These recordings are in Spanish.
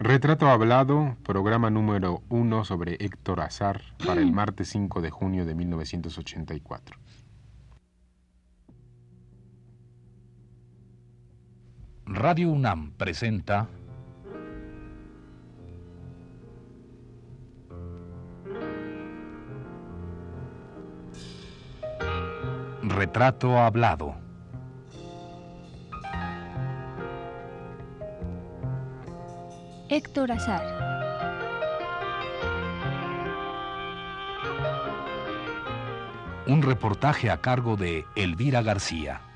Retrato Hablado, programa número uno sobre Héctor Azar para el martes 5 de junio de 1984. Radio UNAM presenta Retrato Hablado. Héctor Azar. Un reportaje a cargo de Elvira García.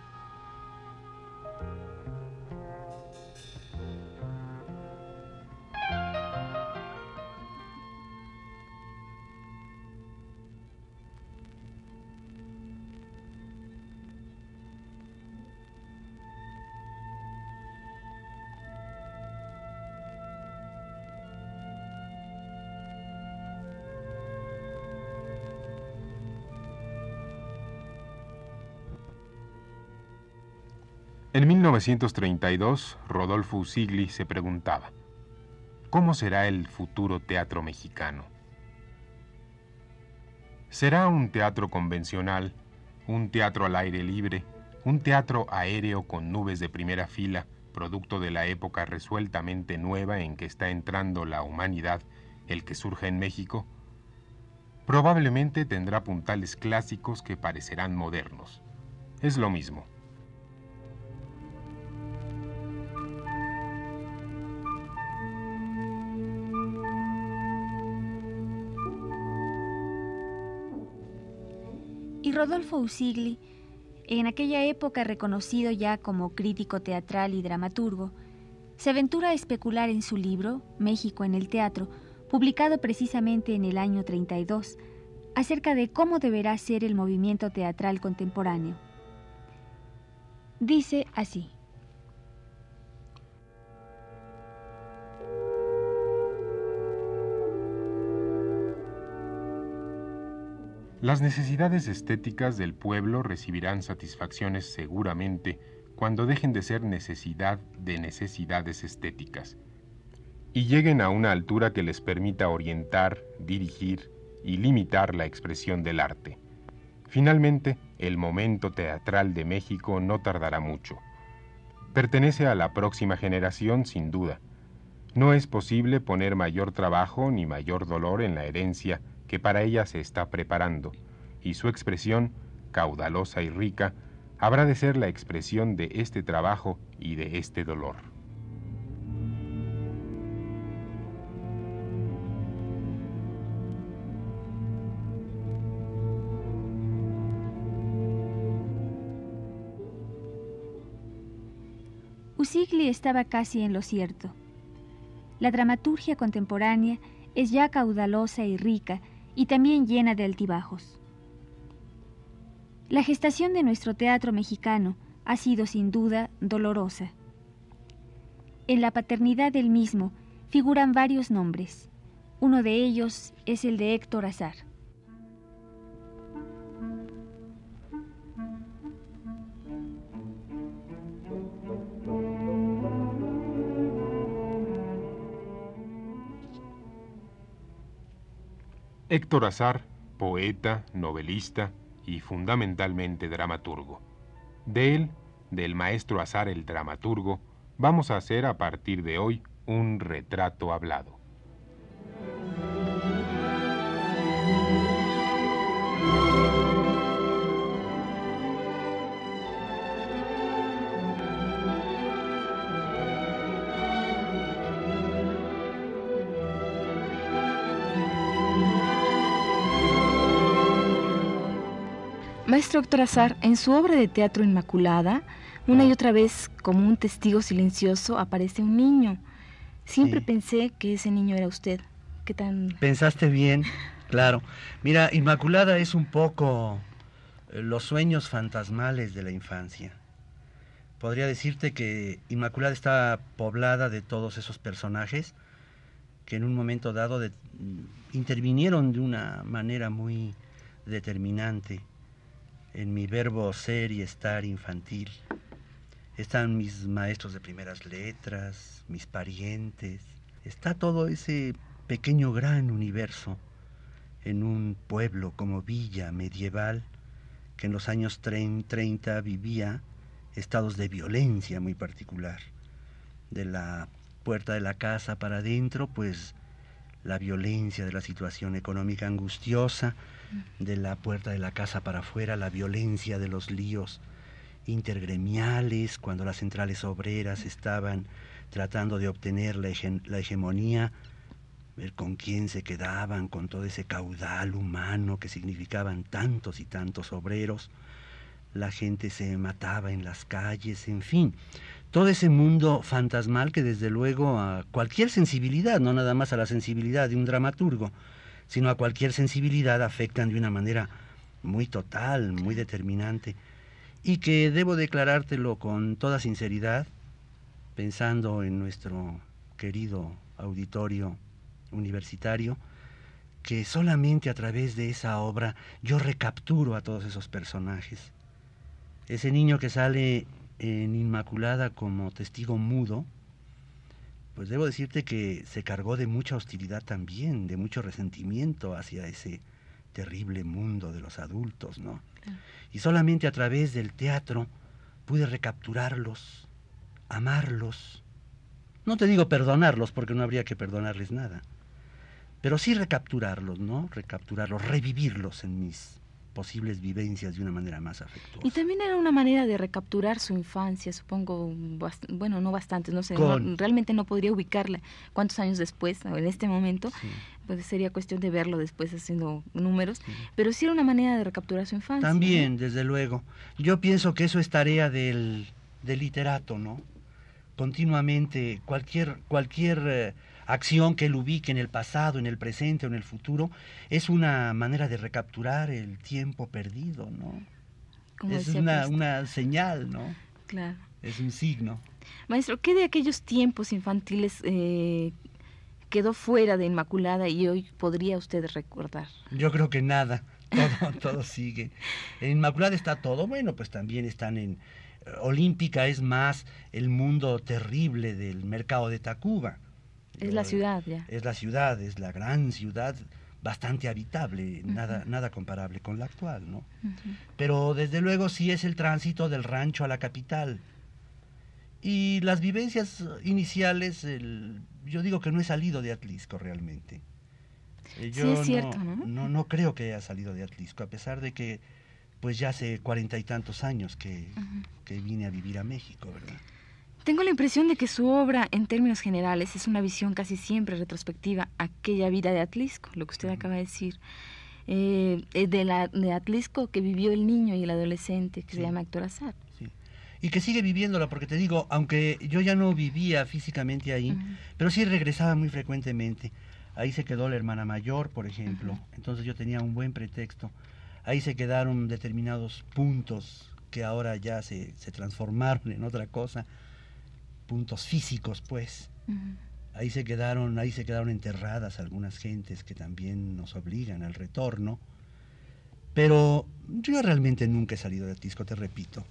En 1932, Rodolfo Usigli se preguntaba, ¿cómo será el futuro teatro mexicano? ¿Será un teatro convencional, un teatro al aire libre, un teatro aéreo con nubes de primera fila, producto de la época resueltamente nueva en que está entrando la humanidad, el que surge en México? Probablemente tendrá puntales clásicos que parecerán modernos. Es lo mismo. Rodolfo Usigli, en aquella época reconocido ya como crítico teatral y dramaturgo, se aventura a especular en su libro México en el Teatro, publicado precisamente en el año 32, acerca de cómo deberá ser el movimiento teatral contemporáneo. Dice así. Las necesidades estéticas del pueblo recibirán satisfacciones seguramente cuando dejen de ser necesidad de necesidades estéticas y lleguen a una altura que les permita orientar, dirigir y limitar la expresión del arte. Finalmente, el momento teatral de México no tardará mucho. Pertenece a la próxima generación sin duda. No es posible poner mayor trabajo ni mayor dolor en la herencia que para ella se está preparando, y su expresión, caudalosa y rica, habrá de ser la expresión de este trabajo y de este dolor. Usigli estaba casi en lo cierto. La dramaturgia contemporánea es ya caudalosa y rica y también llena de altibajos. La gestación de nuestro teatro mexicano ha sido sin duda dolorosa. En la paternidad del mismo figuran varios nombres. Uno de ellos es el de Héctor Azar. Héctor Azar, poeta, novelista y fundamentalmente dramaturgo. De él, del maestro Azar el dramaturgo, vamos a hacer a partir de hoy un retrato hablado. Maestro Héctor Azar, en su obra de teatro Inmaculada, una y otra vez, como un testigo silencioso, aparece un niño. Siempre Sí. pensé que ese niño era usted. ¿Qué tan...? Pensaste bien, claro. Mira, Inmaculada es un poco eh, los sueños fantasmales de la infancia. Podría decirte que Inmaculada está poblada de todos esos personajes que en un momento dado de- mm, intervinieron de una manera muy determinante en mi verbo ser y estar infantil. Están mis maestros de primeras letras, mis parientes, está todo ese pequeño gran universo en un pueblo como Villa medieval que en los años 30 vivía estados de violencia muy particular. De la puerta de la casa para adentro, pues la violencia de la situación económica angustiosa, de la puerta de la casa para afuera, la violencia de los líos intergremiales, cuando las centrales obreras estaban tratando de obtener la, la hegemonía, ver con quién se quedaban, con todo ese caudal humano que significaban tantos y tantos obreros, la gente se mataba en las calles, en fin, todo ese mundo fantasmal que desde luego a cualquier sensibilidad, no nada más a la sensibilidad de un dramaturgo, sino a cualquier sensibilidad afectan de una manera muy total, muy determinante, y que debo declarártelo con toda sinceridad, pensando en nuestro querido auditorio universitario, que solamente a través de esa obra yo recapturo a todos esos personajes. Ese niño que sale en Inmaculada como testigo mudo, pues debo decirte que se cargó de mucha hostilidad también, de mucho resentimiento hacia ese terrible mundo de los adultos, ¿no? Y solamente a través del teatro pude recapturarlos, amarlos. No te digo perdonarlos porque no habría que perdonarles nada, pero sí recapturarlos, ¿no? Recapturarlos, revivirlos en mis posibles vivencias de una manera más afectuosa. Y también era una manera de recapturar su infancia, supongo, bueno, no bastante, no sé, realmente no podría ubicarla cuántos años después, en este momento, pues sería cuestión de verlo después haciendo números, pero sí era una manera de recapturar su infancia. También, desde luego. Yo pienso que eso es tarea del, del literato, ¿no? Continuamente, cualquier, cualquier eh, acción que él ubique en el pasado, en el presente o en el futuro, es una manera de recapturar el tiempo perdido, ¿no? es una, una señal, ¿no? Claro. Es un signo. Maestro, ¿qué de aquellos tiempos infantiles eh, quedó fuera de Inmaculada y hoy podría usted recordar? Yo creo que nada, todo, todo sigue. En Inmaculada está todo, bueno, pues también están en... Olímpica es más el mundo terrible del mercado de Tacuba. Es la ciudad ya. Es la ciudad, es la gran ciudad bastante habitable, nada, nada comparable con la actual, ¿no? Pero desde luego sí es el tránsito del rancho a la capital. Y las vivencias iniciales, yo digo que no he salido de Atlisco realmente. Eh, yo sí es cierto, ¿no? ¿no? No, creo que haya salido de Atlisco, a pesar de que pues ya hace cuarenta y tantos años que, que vine a vivir a México, ¿verdad? Tengo la impresión de que su obra, en términos generales, es una visión casi siempre retrospectiva a aquella vida de Atlisco, lo que usted acaba de decir. Eh, eh, de, la, de Atlisco que vivió el niño y el adolescente, que se llama Héctor Azar. Sí. Y que sigue viviéndola, porque te digo, aunque yo ya no vivía físicamente ahí, pero sí regresaba muy frecuentemente. Ahí se quedó la hermana mayor, por ejemplo, entonces yo tenía un buen pretexto. Ahí se quedaron determinados puntos que ahora ya se, se transformaron en otra cosa puntos físicos, pues. Ahí se quedaron, ahí se quedaron enterradas algunas gentes que también nos obligan al retorno. Pero yo realmente nunca he salido de Atisco, te repito.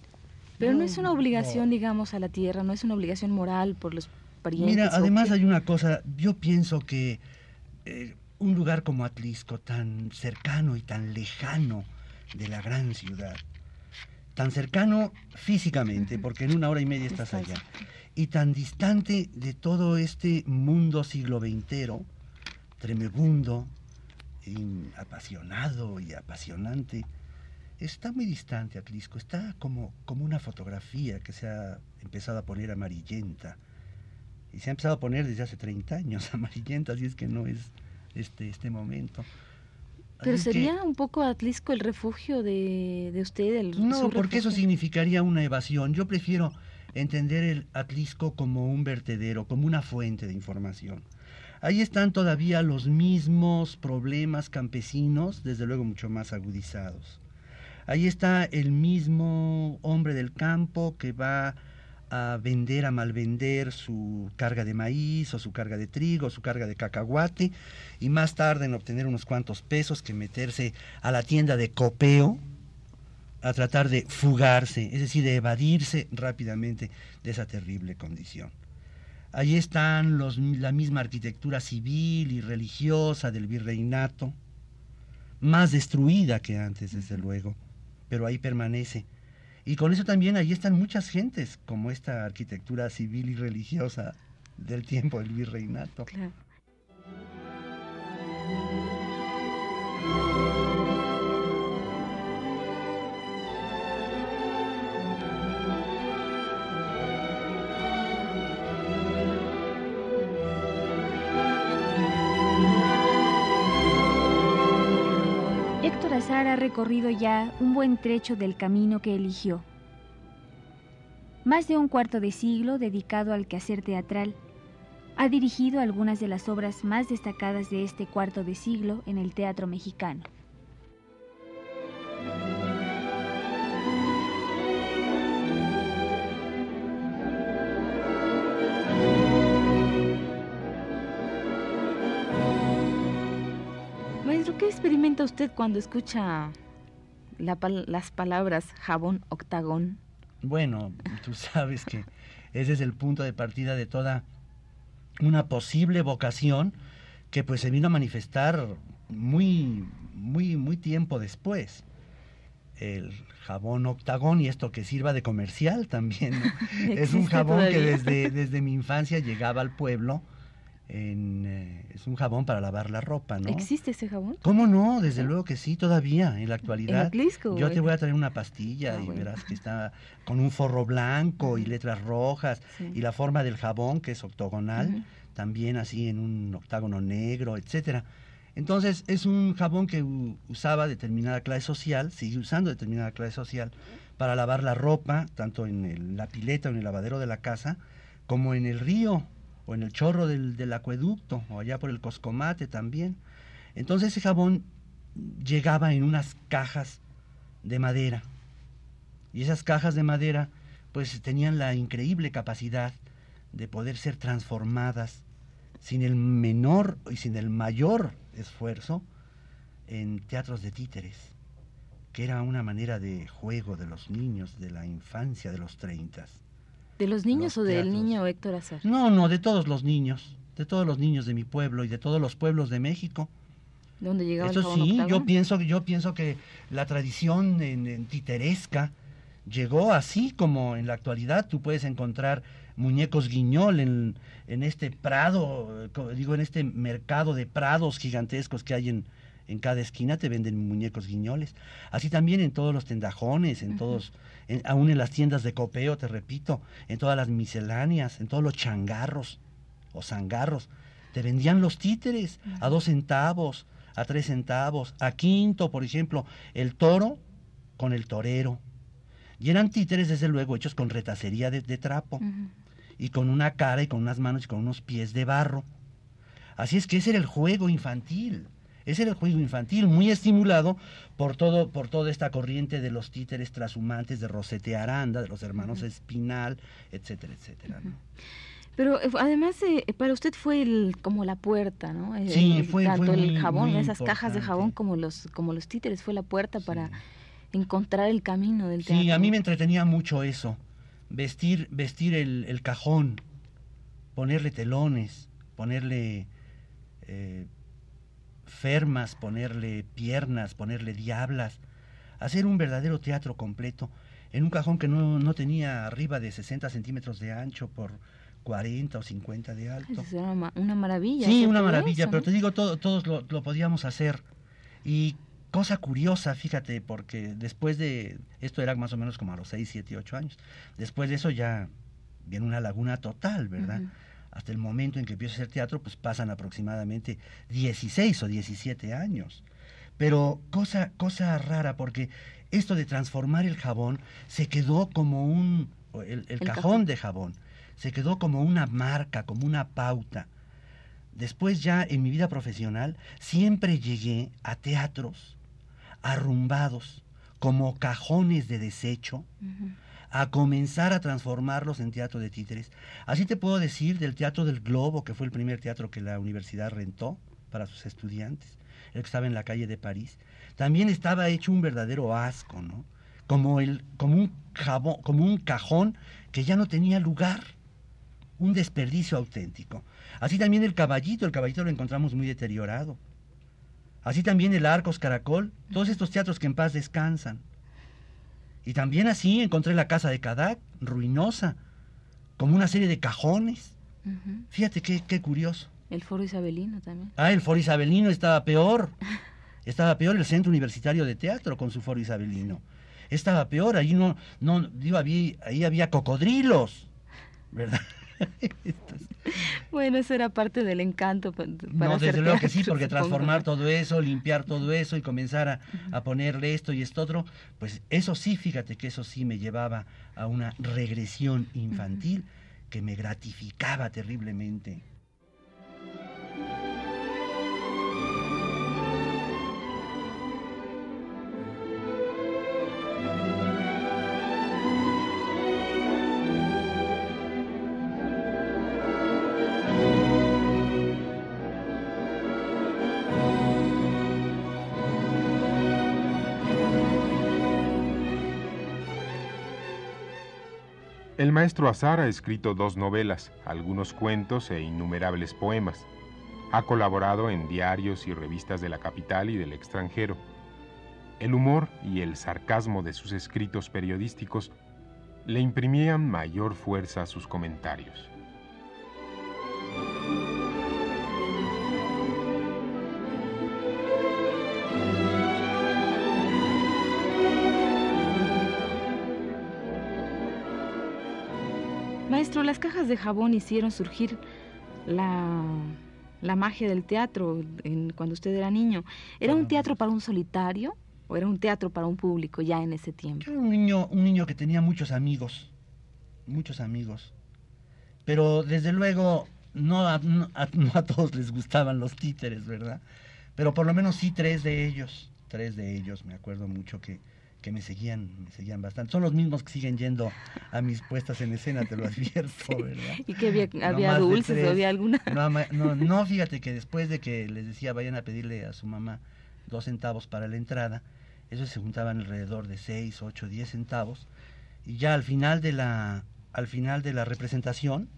Pero no, es una obligación, digamos, a la tierra, no es una obligación moral por los parientes. Mira, además hay una cosa, yo pienso que eh, un lugar como Atlisco, tan cercano y tan lejano de la gran ciudad, tan cercano físicamente, porque en una hora y media estás allá, y tan distante de todo este mundo siglo XX, tremebundo, apasionado y apasionante, está muy distante Atlisco, está como, como una fotografía que se ha empezado a poner amarillenta, y se ha empezado a poner desde hace 30 años amarillenta, así es que no es este, este momento. Pero sería un poco Atlisco el refugio de, de usted. El, no, porque eso significaría una evasión. Yo prefiero entender el Atlisco como un vertedero, como una fuente de información. Ahí están todavía los mismos problemas campesinos, desde luego mucho más agudizados. Ahí está el mismo hombre del campo que va a vender, a malvender su carga de maíz o su carga de trigo, o su carga de cacahuate, y más tarde en obtener unos cuantos pesos que meterse a la tienda de copeo, a tratar de fugarse, es decir, de evadirse rápidamente de esa terrible condición. Allí están los, la misma arquitectura civil y religiosa del virreinato, más destruida que antes, desde luego, pero ahí permanece. Y con eso también allí están muchas gentes, como esta arquitectura civil y religiosa del tiempo del virreinato. Ha recorrido ya un buen trecho del camino que eligió. Más de un cuarto de siglo dedicado al quehacer teatral, ha dirigido algunas de las obras más destacadas de este cuarto de siglo en el teatro mexicano. ¿Qué experimenta usted cuando escucha las palabras jabón octagón? Bueno, tú sabes que ese es el punto de partida de toda una posible vocación que pues se vino a manifestar muy, muy, muy tiempo después. El jabón octagón y esto que sirva de comercial también. es un jabón que desde, desde mi infancia llegaba al pueblo eh, es un jabón para lavar la ropa, ¿no? ¿Existe ese jabón? ¿Cómo no? Desde luego que sí, todavía, en la actualidad. ¿En yo te voy a traer una pastilla ah, y verás que está con un forro blanco y letras rojas y la forma del jabón que es octogonal, también así en un octágono negro, etcétera. Entonces es un jabón que usaba determinada clase social, sigue usando determinada clase social para lavar la ropa, tanto en la pileta o en el lavadero de la casa, como en el río o en el chorro del, acueducto, o allá por el Coscomate también. Entonces ese jabón llegaba en unas cajas de madera. Y esas cajas de madera pues tenían la increíble capacidad de poder ser transformadas sin el menor y sin el mayor esfuerzo en teatros de títeres, que era una manera de juego de los niños de la infancia de los treintas. ¿De los niños o del niño Héctor Azar? No, no, de todos los niños, de todos los niños de mi pueblo y de todos los pueblos de México. ¿Dónde llegaba Eso sí, yo pienso, yo pienso que la tradición en, titeresca llegó así como en la actualidad tú puedes encontrar muñecos guiñol en, en este prado, digo, en este mercado de prados gigantescos que hay en, en cada esquina te venden muñecos guiñoles. Así también en todos los tendajones, en todos, aún en las tiendas de copeo, te repito, en todas las misceláneas, en todos los changarros o zangarros. Te vendían los títeres a dos centavos, a tres centavos, a quinto, por ejemplo, el toro con el torero. Y eran títeres, desde luego, hechos con retacería de, trapo y con una cara y con unas manos y con unos pies de barro. Así es que ese era el juego infantil. Ese era el juego infantil, muy estimulado por todo, por toda esta corriente de los títeres trashumantes de Rosete Aranda, de los hermanos Espinal, etcétera, etcétera. Pero eh, además eh, para usted fue el, como la puerta, ¿no? sí, fue, tanto el jabón, esas cajas de jabón como los como los títeres fue la puerta para encontrar el camino del teatro. Sí, a mí me entretenía mucho eso, vestir vestir el, el cajón, ponerle telones, ponerle eh, fermas, ponerle piernas, ponerle diablas, hacer un verdadero teatro completo en un cajón que no, no tenía arriba de 60 centímetros de ancho por 40 o 50 de alto. Es una, maravilla. Sí, una maravilla, pero te digo, todos lo, lo, podíamos hacer. Y cosa curiosa, fíjate, porque después de, esto era más o menos como a los 6, 7, 8 años, después de eso ya viene una laguna total, ¿verdad? Hasta el momento en que empiezo a hacer teatro, pues pasan aproximadamente 16 o 17 años. Pero cosa, cosa rara, porque esto de transformar el jabón se quedó como un, el, cajón, de jabón, se quedó como una marca, como una pauta. Después ya en mi vida profesional siempre llegué a teatros arrumbados, como cajones de desecho, a comenzar a transformarlos en teatro de títeres. Así te puedo decir del Teatro del Globo, que fue el primer teatro que la universidad rentó para sus estudiantes, el que estaba en la calle de París. También estaba hecho un verdadero asco, ¿no? Como, el, como, un, jabón, como un cajón que ya no tenía lugar. un desperdicio auténtico. Así también el caballito, el caballito lo encontramos muy deteriorado. Así también el Arcos Caracol, todos estos teatros que en paz descansan. Y también así encontré la casa de Cadac, ruinosa, como una serie de cajones. Fíjate qué, qué curioso. El Foro Isabelino también. Ah, el Foro Isabelino estaba peor. Estaba peor el Centro Universitario de Teatro con su Foro Isabelino. Estaba peor, ahí no, no, digo, había, ahí había cocodrilos, ¿verdad? Bueno, eso era parte del encanto. Para no, desde luego que sí, porque transformar todo eso, limpiar todo eso y comenzar a, ponerle esto y esto otro, pues eso sí, fíjate que eso sí me llevaba a una regresión infantil que me gratificaba terriblemente. El maestro Azar ha escrito dos novelas, algunos cuentos e innumerables poemas. Ha colaborado en diarios y revistas de la capital y del extranjero. El humor y el sarcasmo de sus escritos periodísticos le imprimían mayor fuerza a sus comentarios. Maestro, las cajas de jabón hicieron surgir la, magia del teatro cuando usted era niño. ¿Era un teatro para un solitario o era un teatro para un público ya en ese tiempo? Era un niño, un niño que tenía muchos amigos, muchos amigos. Pero desde luego no no a todos les gustaban los títeres, ¿verdad? Pero por lo menos sí tres de ellos, tres de ellos, me acuerdo mucho que que me seguían, me seguían bastante. Son los mismos que siguen yendo a mis puestas en escena, te lo advierto, ¿verdad? ¿Y que había, había dulces o había alguna? No, no, fíjate que después de que les decía vayan a pedirle a su mamá dos centavos para la entrada, esos se juntaban alrededor de seis, ocho, diez centavos, y ya al final de la, al final de la representación,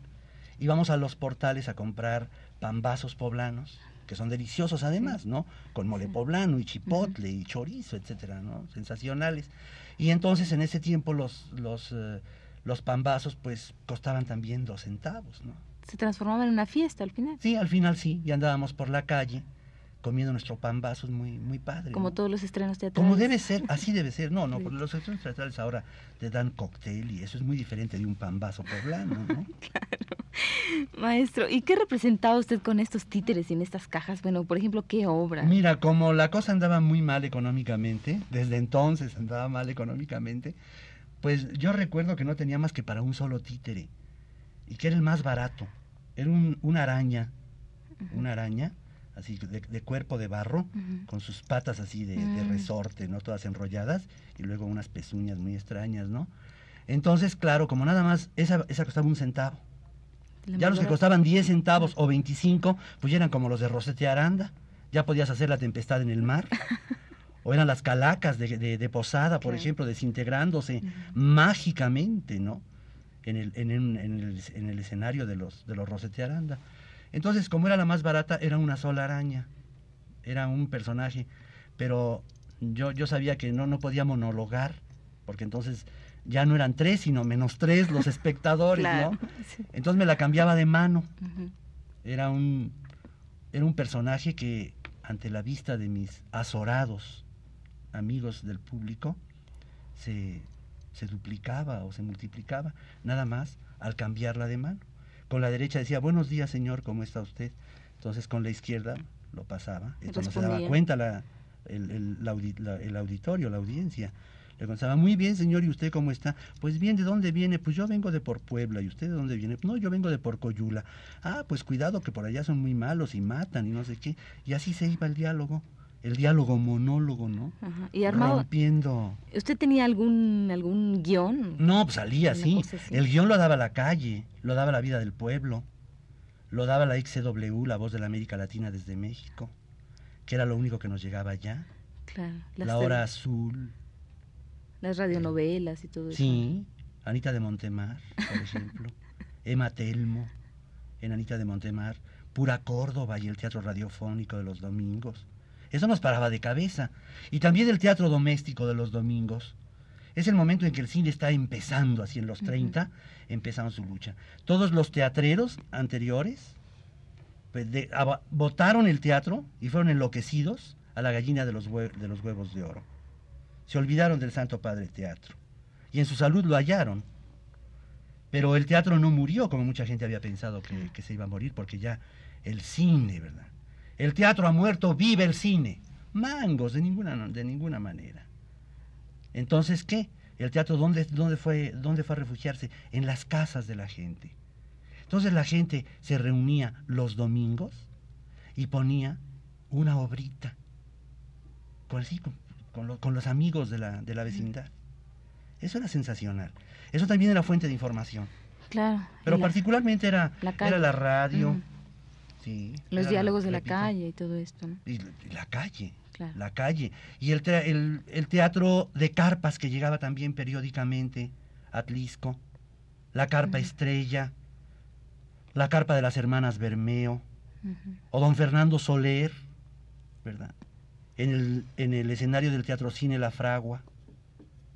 íbamos a los portales a comprar pambazos poblanos, que son deliciosos además, ¿no? Con mole poblano y chipotle y chorizo, etcétera, ¿no? Sensacionales. Y entonces en ese tiempo los, los, eh, los pambazos pues costaban también dos centavos, ¿no? Se transformaba en una fiesta al final. Sí, al final sí, y andábamos por la calle comiendo nuestro pan vasos muy, muy padre. Como todos los estrenos teatrales. Como debe ser, así debe ser. No, no, porque los estrenos teatrales ahora te dan cóctel y eso es muy diferente de un pan vaso poblano, ¿no? claro. Maestro, ¿y qué representaba usted con estos títeres y en estas cajas? Bueno, por ejemplo, ¿qué obra? Mira, como la cosa andaba muy mal económicamente, desde entonces andaba mal económicamente, pues yo recuerdo que no tenía más que para un solo títere y que era el más barato. Era un, una araña, una araña así de, cuerpo de barro, con sus patas así de, mm. resorte, ¿no? Todas enrolladas, y luego unas pezuñas muy extrañas, ¿no? Entonces, claro, como nada más, esa, esa costaba un centavo. ya los que costaban 10 centavos o 25, pues ya eran como los de Rosete Aranda. Ya podías hacer la tempestad en el mar. o eran las calacas de, Posada, por ejemplo, desintegrándose mágicamente, ¿no? En el, en, el, en el, escenario de los, de los Rosete Aranda. Entonces, como era la más barata, era una sola araña, era un personaje, pero yo, yo sabía que no, no podía monologar, porque entonces ya no eran tres, sino menos tres los espectadores, ¿no? Entonces me la cambiaba de mano. Era un era un personaje que ante la vista de mis azorados amigos del público se, se duplicaba o se multiplicaba, nada más al cambiarla de mano. Con la derecha decía, buenos días señor, ¿cómo está usted? Entonces con la izquierda lo pasaba. Entonces no se daba cuenta la, el, el, auditorio, la audiencia. Le contestaba, muy bien señor, ¿y usted cómo está? Pues bien, ¿de dónde viene? Pues yo vengo de por Puebla, ¿y usted de dónde viene? No, yo vengo de por Coyula. Ah, pues cuidado que por allá son muy malos y matan y no sé qué. Y así se iba el diálogo el diálogo monólogo, ¿no? Ajá. Y armado. Rompiendo. ¿Usted tenía algún algún guion? No, pues salía sí. El guion lo daba la calle, lo daba la vida del pueblo, lo daba la XW, la voz de la América Latina desde México, que era lo único que nos llegaba allá. Claro. La hora azul. Las radionovelas y todo eso. Sí. Anita de Montemar, por ejemplo. Emma Telmo, Enanita de Montemar, Pura Córdoba y el teatro radiofónico de los domingos. Eso nos paraba de cabeza. Y también el teatro doméstico de los domingos. Es el momento en que el cine está empezando, así en los 30, empezamos su lucha. Todos los teatreros anteriores pues, votaron el teatro y fueron enloquecidos a la gallina de los, de los huevos de oro. Se olvidaron del Santo Padre Teatro. Y en su salud lo hallaron. Pero el teatro no murió como mucha gente había pensado que, que se iba a morir, porque ya el cine, ¿verdad? El teatro ha muerto, vive el cine. Mangos, de ninguna, de ninguna manera. Entonces, ¿qué? El teatro, ¿dónde, dónde, fue, ¿dónde fue a refugiarse? En las casas de la gente. Entonces la gente se reunía los domingos y ponía una obrita con, con, con, los amigos de la, de la vecindad. Eso era sensacional. Eso también era fuente de información. Claro. Pero particularmente era la, era la radio. Sí, los diálogos de la calle y todo esto. Y la calle la calle. Y el, el, teatro de carpas que llegaba también periódicamente a Atlisco, la carpa Estrella, la carpa de las hermanas Bermeo, o don Fernando Soler, ¿verdad? En el, en el escenario del Teatro Cine La Fragua,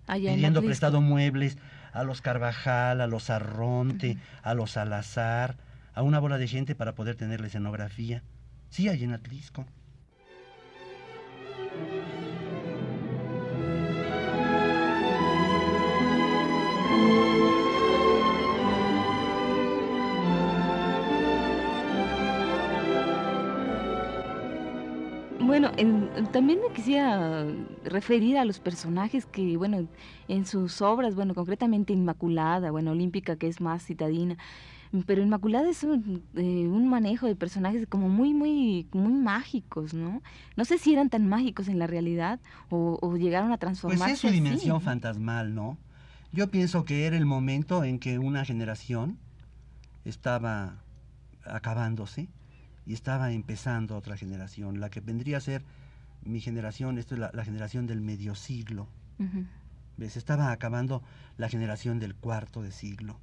pidiendo prestado muebles a los Carvajal, a los Arronte, a los Salazar, a una bola de gente para poder tener la escenografía. Sí, hay en Atlisco. Bueno, también me quisiera referir a los personajes que, bueno, en sus obras, bueno, concretamente Inmaculada, bueno, Olímpica, que es más citadina, pero Inmaculada es un, eh, un, manejo de personajes como muy, muy, muy mágicos, ¿no? No sé si eran tan mágicos en la realidad o, llegaron a transformarse. Pues es su dimensión fantasmal, ¿no? Yo pienso que era el momento en que una generación estaba acabándose y estaba empezando otra generación, la que vendría a ser mi generación, esto es la, generación del medio siglo. ¿Ves? Estaba acabando la generación del cuarto de siglo.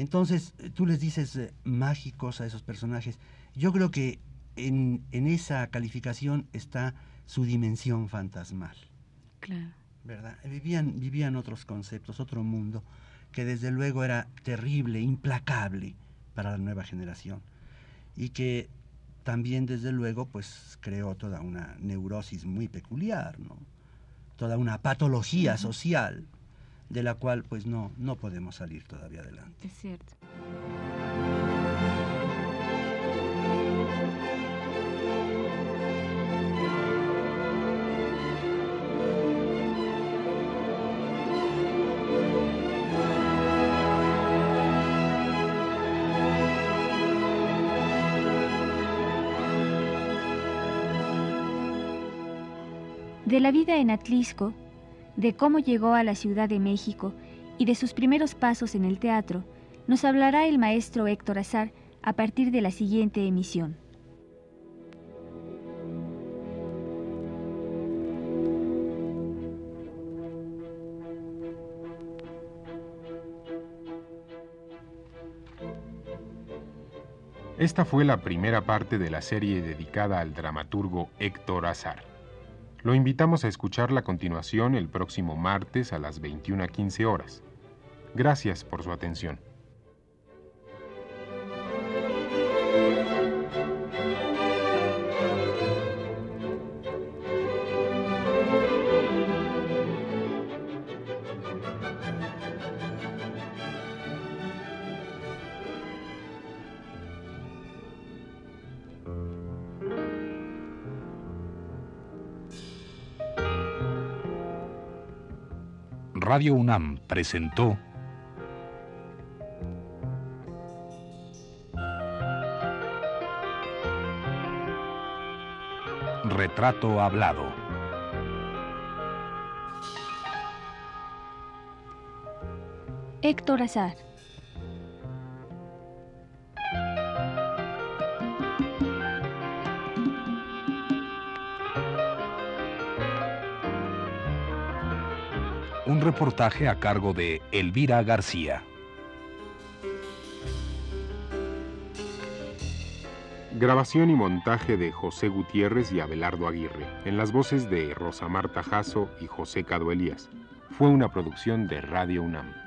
Entonces, eh, tú les dices eh, mágicos a esos personajes. Yo creo que en, en, esa calificación está su dimensión fantasmal. Claro. ¿Verdad? Vivían, vivían otros conceptos, otro mundo, que desde luego era terrible, implacable para la nueva generación. Y que también, desde luego, pues creó toda una neurosis muy peculiar, ¿no? Toda una patología social de la cual pues no, no podemos salir todavía adelante. Es cierto. De la vida en Atlisco de cómo llegó a la Ciudad de México y de sus primeros pasos en el teatro, nos hablará el maestro Héctor Azar a partir de la siguiente emisión. Esta fue la primera parte de la serie dedicada al dramaturgo Héctor Azar. Lo invitamos a escuchar la continuación el próximo martes a las 21.15 horas. Gracias por su atención. Radio UNAM presentó Retrato Hablado. Héctor Azar. un reportaje a cargo de Elvira García. Grabación y montaje de José Gutiérrez y Abelardo Aguirre, en las voces de Rosa Marta Jasso y José Cado Elías. Fue una producción de Radio UNAM.